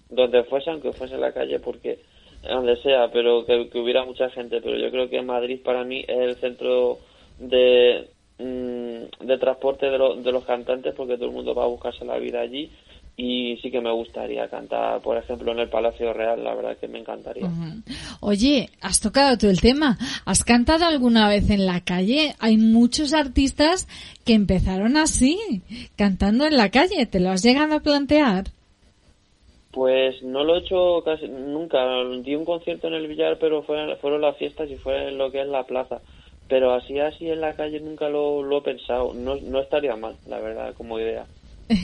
S10: Donde fuese, aunque fuese en la calle, porque donde sea, pero que, que, hubiera mucha gente. Pero yo creo que Madrid para mí es el centro de, mm, de transporte de, de los cantantes porque todo el mundo va a buscarse la vida allí y sí que me gustaría cantar, por ejemplo, en el Palacio Real, la verdad que me encantaría.
S3: Oye, has tocado tú el tema. ¿Has cantado alguna vez en la calle? Hay muchos artistas que empezaron así, cantando en la calle. ¿Te lo has llegado a plantear?
S10: Pues no lo he hecho casi nunca. Di un concierto en el billar, pero fueron, las fiestas y fue lo que es la plaza pero así así en la calle nunca lo, he pensado. No, no estaría mal, la verdad, como idea. [LAUGHS]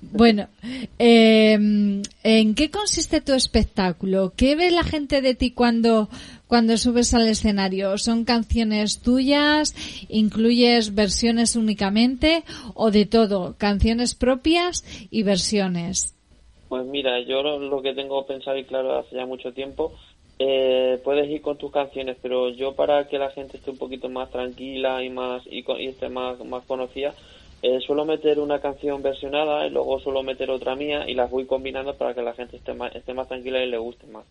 S3: bueno, em, ¿en qué consiste tu espectáculo? ¿Qué ve la gente de ti cuando, cuando subes al escenario? ¿Son canciones tuyas? ¿Incluyes versiones únicamente? ¿O de todo? ¿Canciones propias y versiones?
S10: Pues mira, yo lo que tengo pensado y claro hace ya mucho tiempo eh, puedes ir con tus canciones, pero yo para que la gente esté un poquito más tranquila y más y, esté más, más conocida, eh, suelo meter una canción versionada y luego suelo meter otra mía y las voy combinando para que la gente esté más, esté más tranquila y le guste más.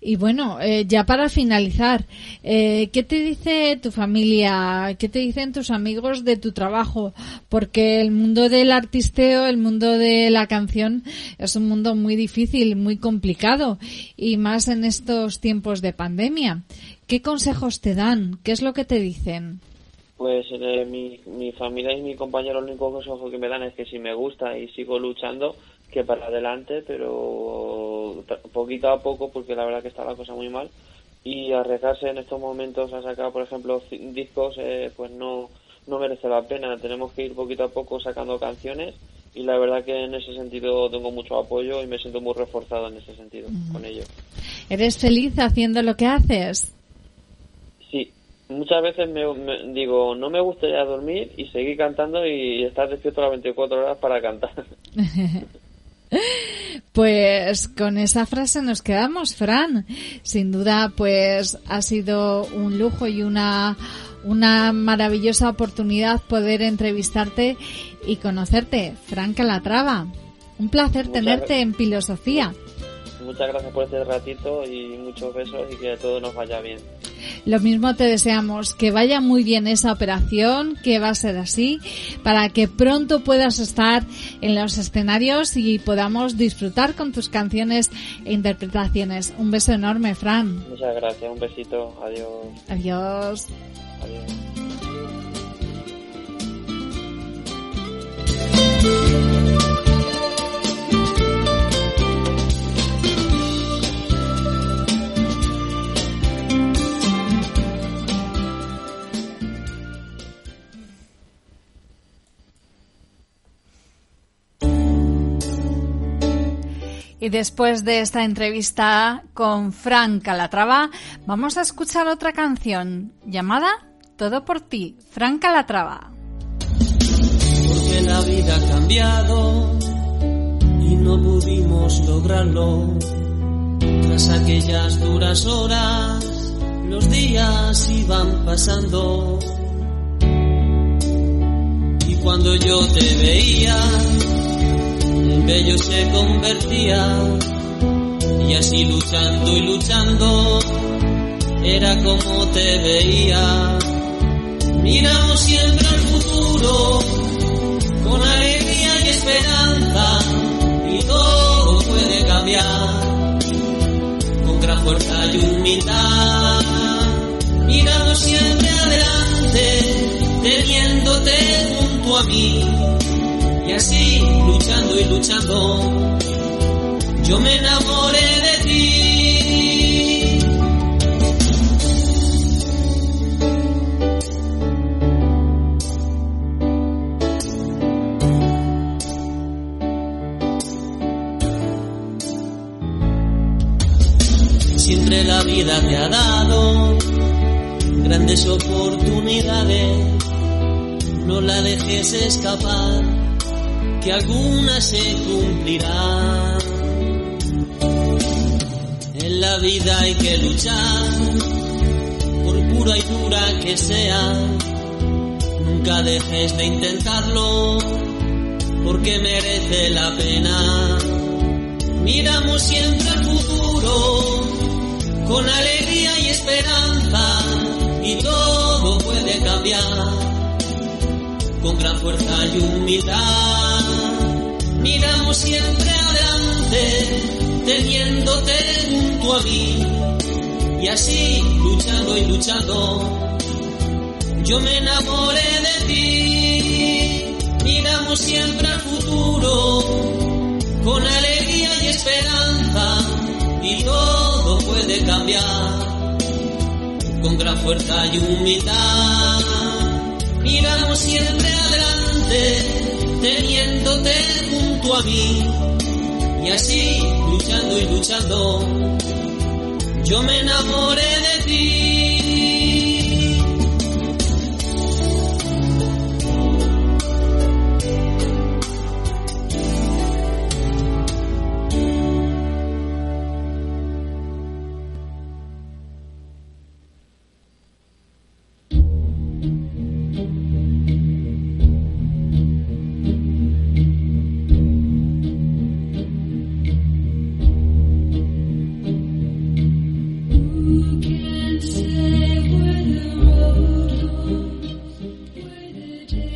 S3: Y bueno, eh, ya para finalizar, eh, ¿qué te dice tu familia? ¿Qué te dicen tus amigos de tu trabajo? Porque el mundo del artisteo, el mundo de la canción es un mundo muy difícil, muy complicado y más en estos tiempos de pandemia. ¿Qué consejos te dan? ¿Qué es lo que te dicen?
S10: Pues eh, mi, mi familia y mi compañero el único consejo que me dan es que si me gusta y sigo luchando, que para adelante, pero poquito a poco, porque la verdad que está la cosa muy mal. Y arriesgarse en estos momentos a sacar, por ejemplo, discos, eh, pues no, no merece la pena. Tenemos que ir poquito a poco sacando canciones y la verdad que en ese sentido tengo mucho apoyo y me siento muy reforzado en ese sentido con ello.
S3: ¿Eres feliz haciendo lo que haces?
S10: Sí, muchas veces me, digo, no me gustaría dormir y seguir cantando y estar despierto las 24 horas para cantar. [LAUGHS]
S3: Pues con esa frase nos quedamos, Fran. Sin duda, pues ha sido un lujo y una, una maravillosa oportunidad poder entrevistarte y conocerte. Fran Calatrava, un placer tenerte en filosofía.
S10: Muchas gracias por este ratito y muchos besos y que todo nos vaya bien.
S3: Lo mismo te deseamos, que vaya muy bien esa operación, que va a ser así, para que pronto puedas estar en los escenarios y podamos disfrutar con tus canciones e interpretaciones. Un beso enorme, Fran.
S10: Muchas gracias, un besito, adiós.
S3: Adiós.
S10: Adiós.
S3: Y después de esta entrevista con Frank Calatrava, vamos a escuchar otra canción llamada Todo por ti, Frank Calatrava.
S9: Porque la vida ha cambiado y no pudimos lograrlo. Tras aquellas duras horas, los días iban pasando. Y cuando yo te veía, bello se convertía y así luchando y luchando era como te veía. Miramos siempre al futuro con alegría y esperanza y todo puede cambiar con gran fuerza y humildad. Miramos siempre adelante teniéndote junto a mí y así, luchando y luchando, yo me enamoré de ti. Siempre la vida te ha dado grandes oportunidades, no la dejes escapar que alguna se cumplirá. En la vida hay que luchar, por pura y dura que sea. Nunca dejes de intentarlo, porque merece la pena. Miramos siempre al futuro, con alegría y esperanza, y todo puede cambiar con gran fuerza y humildad. Miramos siempre adelante, teniéndote junto a mí, y así, luchando y luchando, yo me enamoré de ti. Miramos siempre al futuro, con alegría y esperanza, y todo puede cambiar, con gran fuerza y humildad miramos siempre adelante, teniéndote a mí. Y así, luchando y luchando, yo me enamoré de ti.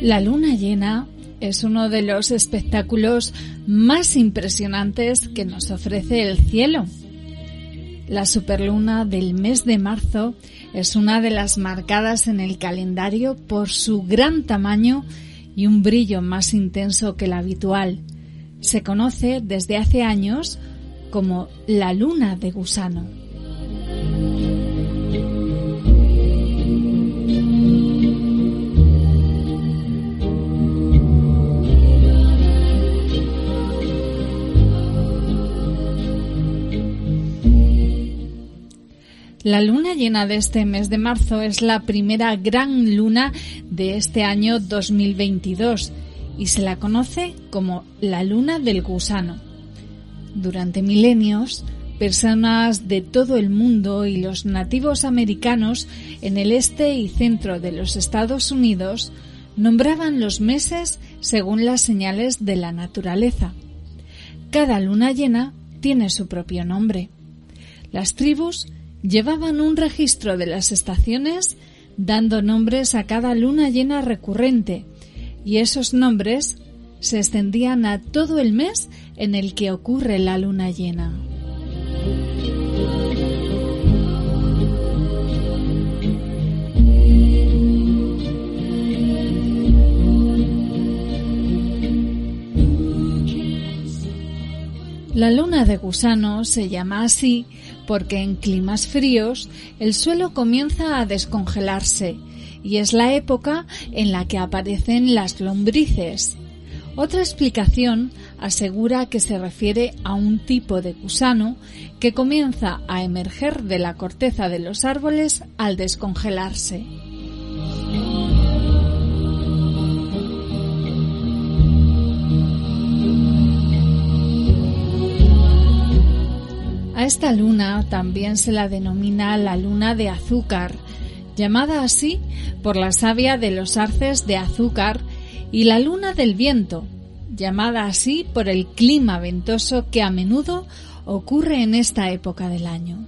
S3: La luna llena es uno de los espectáculos más impresionantes que nos ofrece el cielo. La superluna del mes de marzo es una de las marcadas en el calendario por su gran tamaño y un brillo más intenso que el habitual. Se conoce desde hace años como la luna de gusano. La luna llena de este mes de marzo es la primera gran luna de este año 2022 y se la conoce como la luna del gusano. Durante milenios, personas de todo el mundo y los nativos americanos en el este y centro de los Estados Unidos nombraban los meses según las señales de la naturaleza. Cada luna llena tiene su propio nombre. Las tribus llevaban un registro de las estaciones dando nombres a cada luna llena recurrente y esos nombres se extendían a todo el mes en el que ocurre la luna llena. La luna de gusano se llama así porque en climas fríos el suelo comienza a descongelarse y es la época en la que aparecen las lombrices. Otra explicación asegura que se refiere a un tipo de gusano que comienza a emerger de la corteza de los árboles al descongelarse. A esta luna también se la denomina la luna de azúcar, llamada así por la savia de los arces de azúcar y la luna del viento, llamada así por el clima ventoso que a menudo ocurre en esta época del año.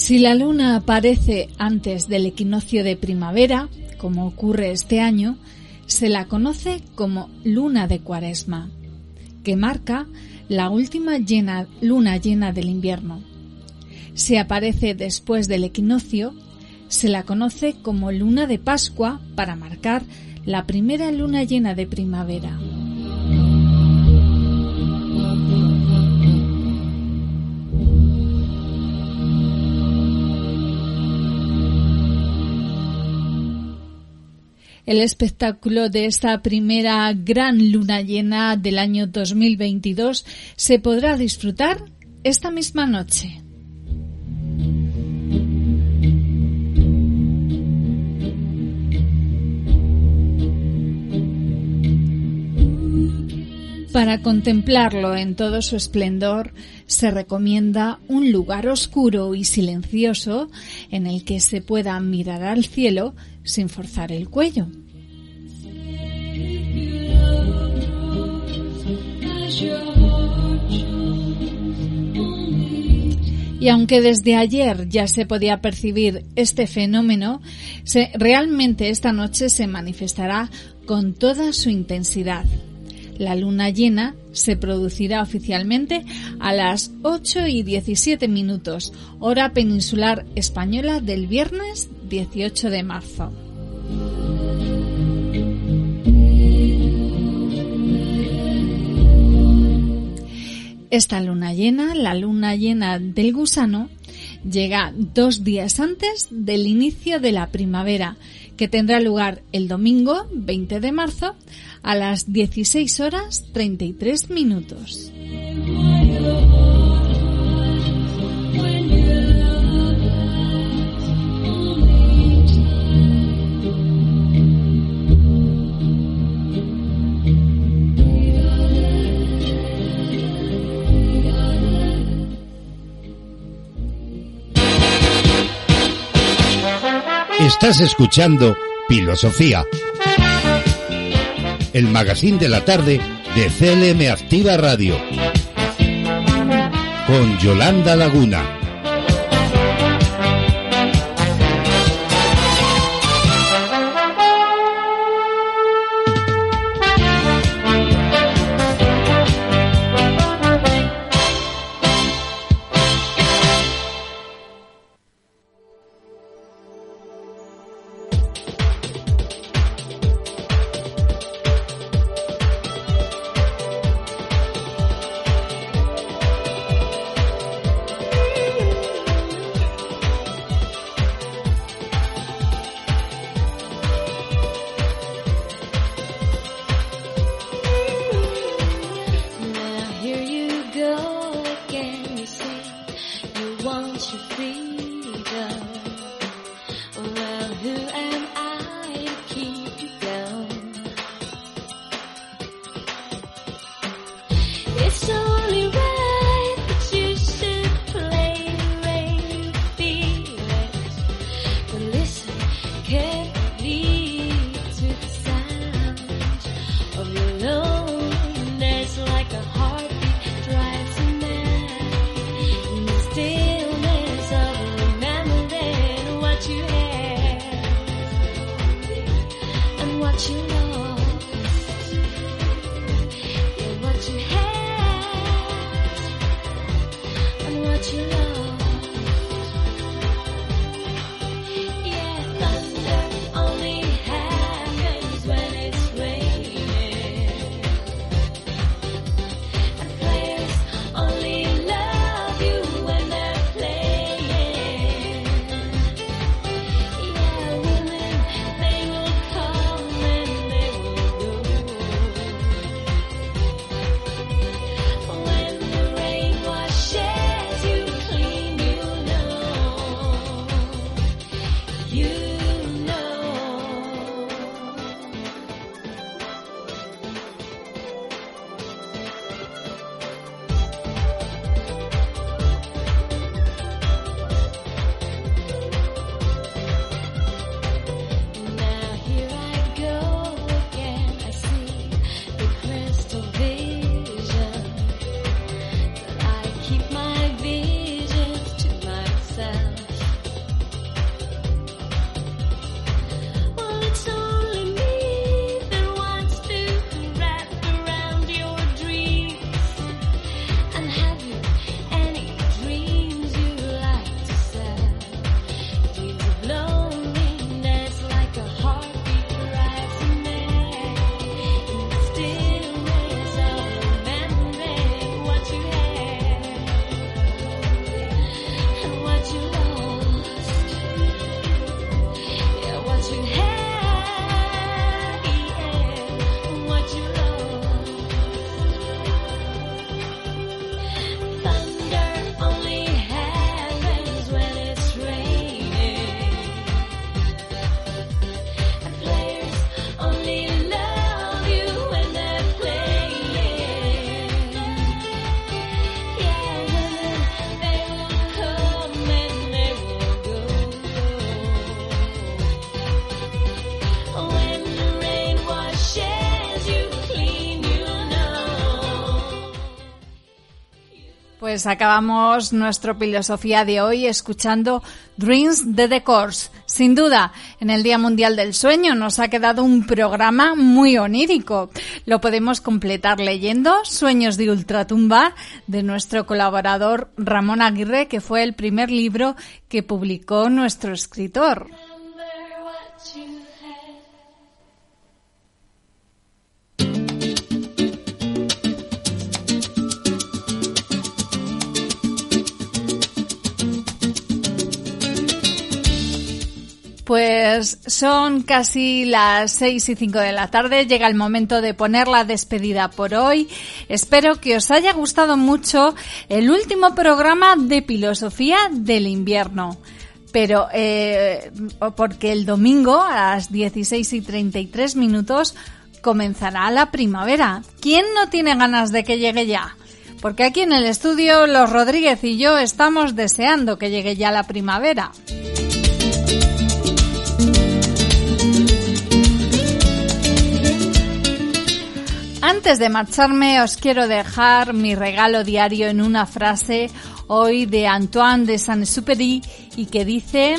S3: Si la luna aparece antes del equinoccio de primavera, como ocurre este año, se la conoce como luna de cuaresma, que marca la última luna llena del invierno. Si aparece después del equinoccio, se la conoce como luna de Pascua para marcar la primera luna llena de primavera. El espectáculo de esta primera gran luna llena del año 2022 se podrá disfrutar esta misma noche. Para contemplarlo en todo su esplendor, se recomienda un lugar oscuro y silencioso en el que se pueda mirar al cielo sin forzar el cuello. Y aunque desde ayer ya se podía percibir este fenómeno, realmente esta noche se manifestará con toda su intensidad. La luna llena se producirá oficialmente a las 8 y 17 minutos, hora peninsular española del viernes 18 de marzo. Esta luna llena, la luna llena del gusano, llega dos días antes del inicio de la primavera, que tendrá lugar el domingo 20 de marzo a las 16 horas 33 minutos.
S1: Estás escuchando Filosofía, el magazine de la tarde de CLM Activa Radio, con Yolanda Laguna.
S3: Pues acabamos nuestra filosofía de hoy escuchando Dreams de The Course. Sin duda, en el Día Mundial del Sueño nos ha quedado un programa muy onírico. Lo podemos completar leyendo Sueños de Ultratumba de nuestro colaborador Ramón Aguirre, que fue el primer libro que publicó nuestro escritor. Pues son casi las seis y cinco de la tarde, llega el momento de poner la despedida por hoy. Espero que os haya gustado mucho el último programa de filosofía del invierno. Pero, eh, porque el domingo a las 16 y 33 minutos comenzará la primavera. ¿Quién no tiene ganas de que llegue ya? Porque aquí en el estudio los Rodríguez y yo estamos deseando que llegue ya la primavera. Antes de marcharme os quiero dejar mi regalo diario en una frase hoy de Antoine de Saint-Exupéry y que dice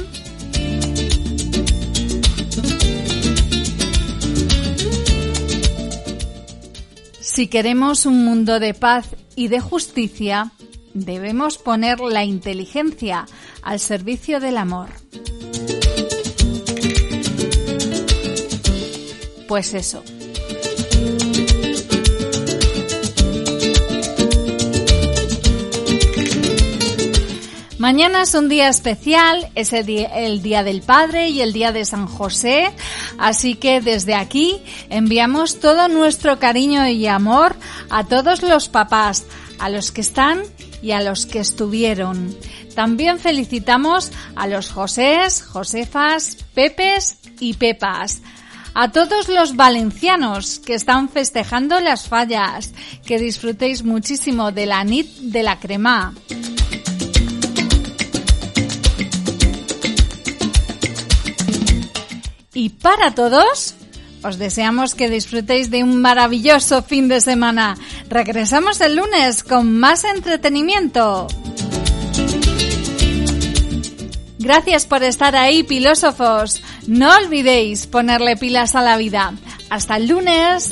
S3: Si queremos un mundo de paz y de justicia, debemos poner la inteligencia al servicio del amor. Pues eso. Mañana es un día especial, es el día, el día, del Padre y el Día de San José, así que desde aquí enviamos todo nuestro cariño y amor a todos los papás, a los que están y a los que estuvieron. También felicitamos a los Josés, Josefas, Pepes y Pepas. A todos los valencianos que están festejando las fallas, que disfrutéis muchísimo de la nit de la crema. Y para todos, os deseamos que disfrutéis de un maravilloso fin de semana. Regresamos el lunes con más entretenimiento. Gracias por estar ahí, filósofos. No olvidéis ponerle pilas a la vida. Hasta el lunes.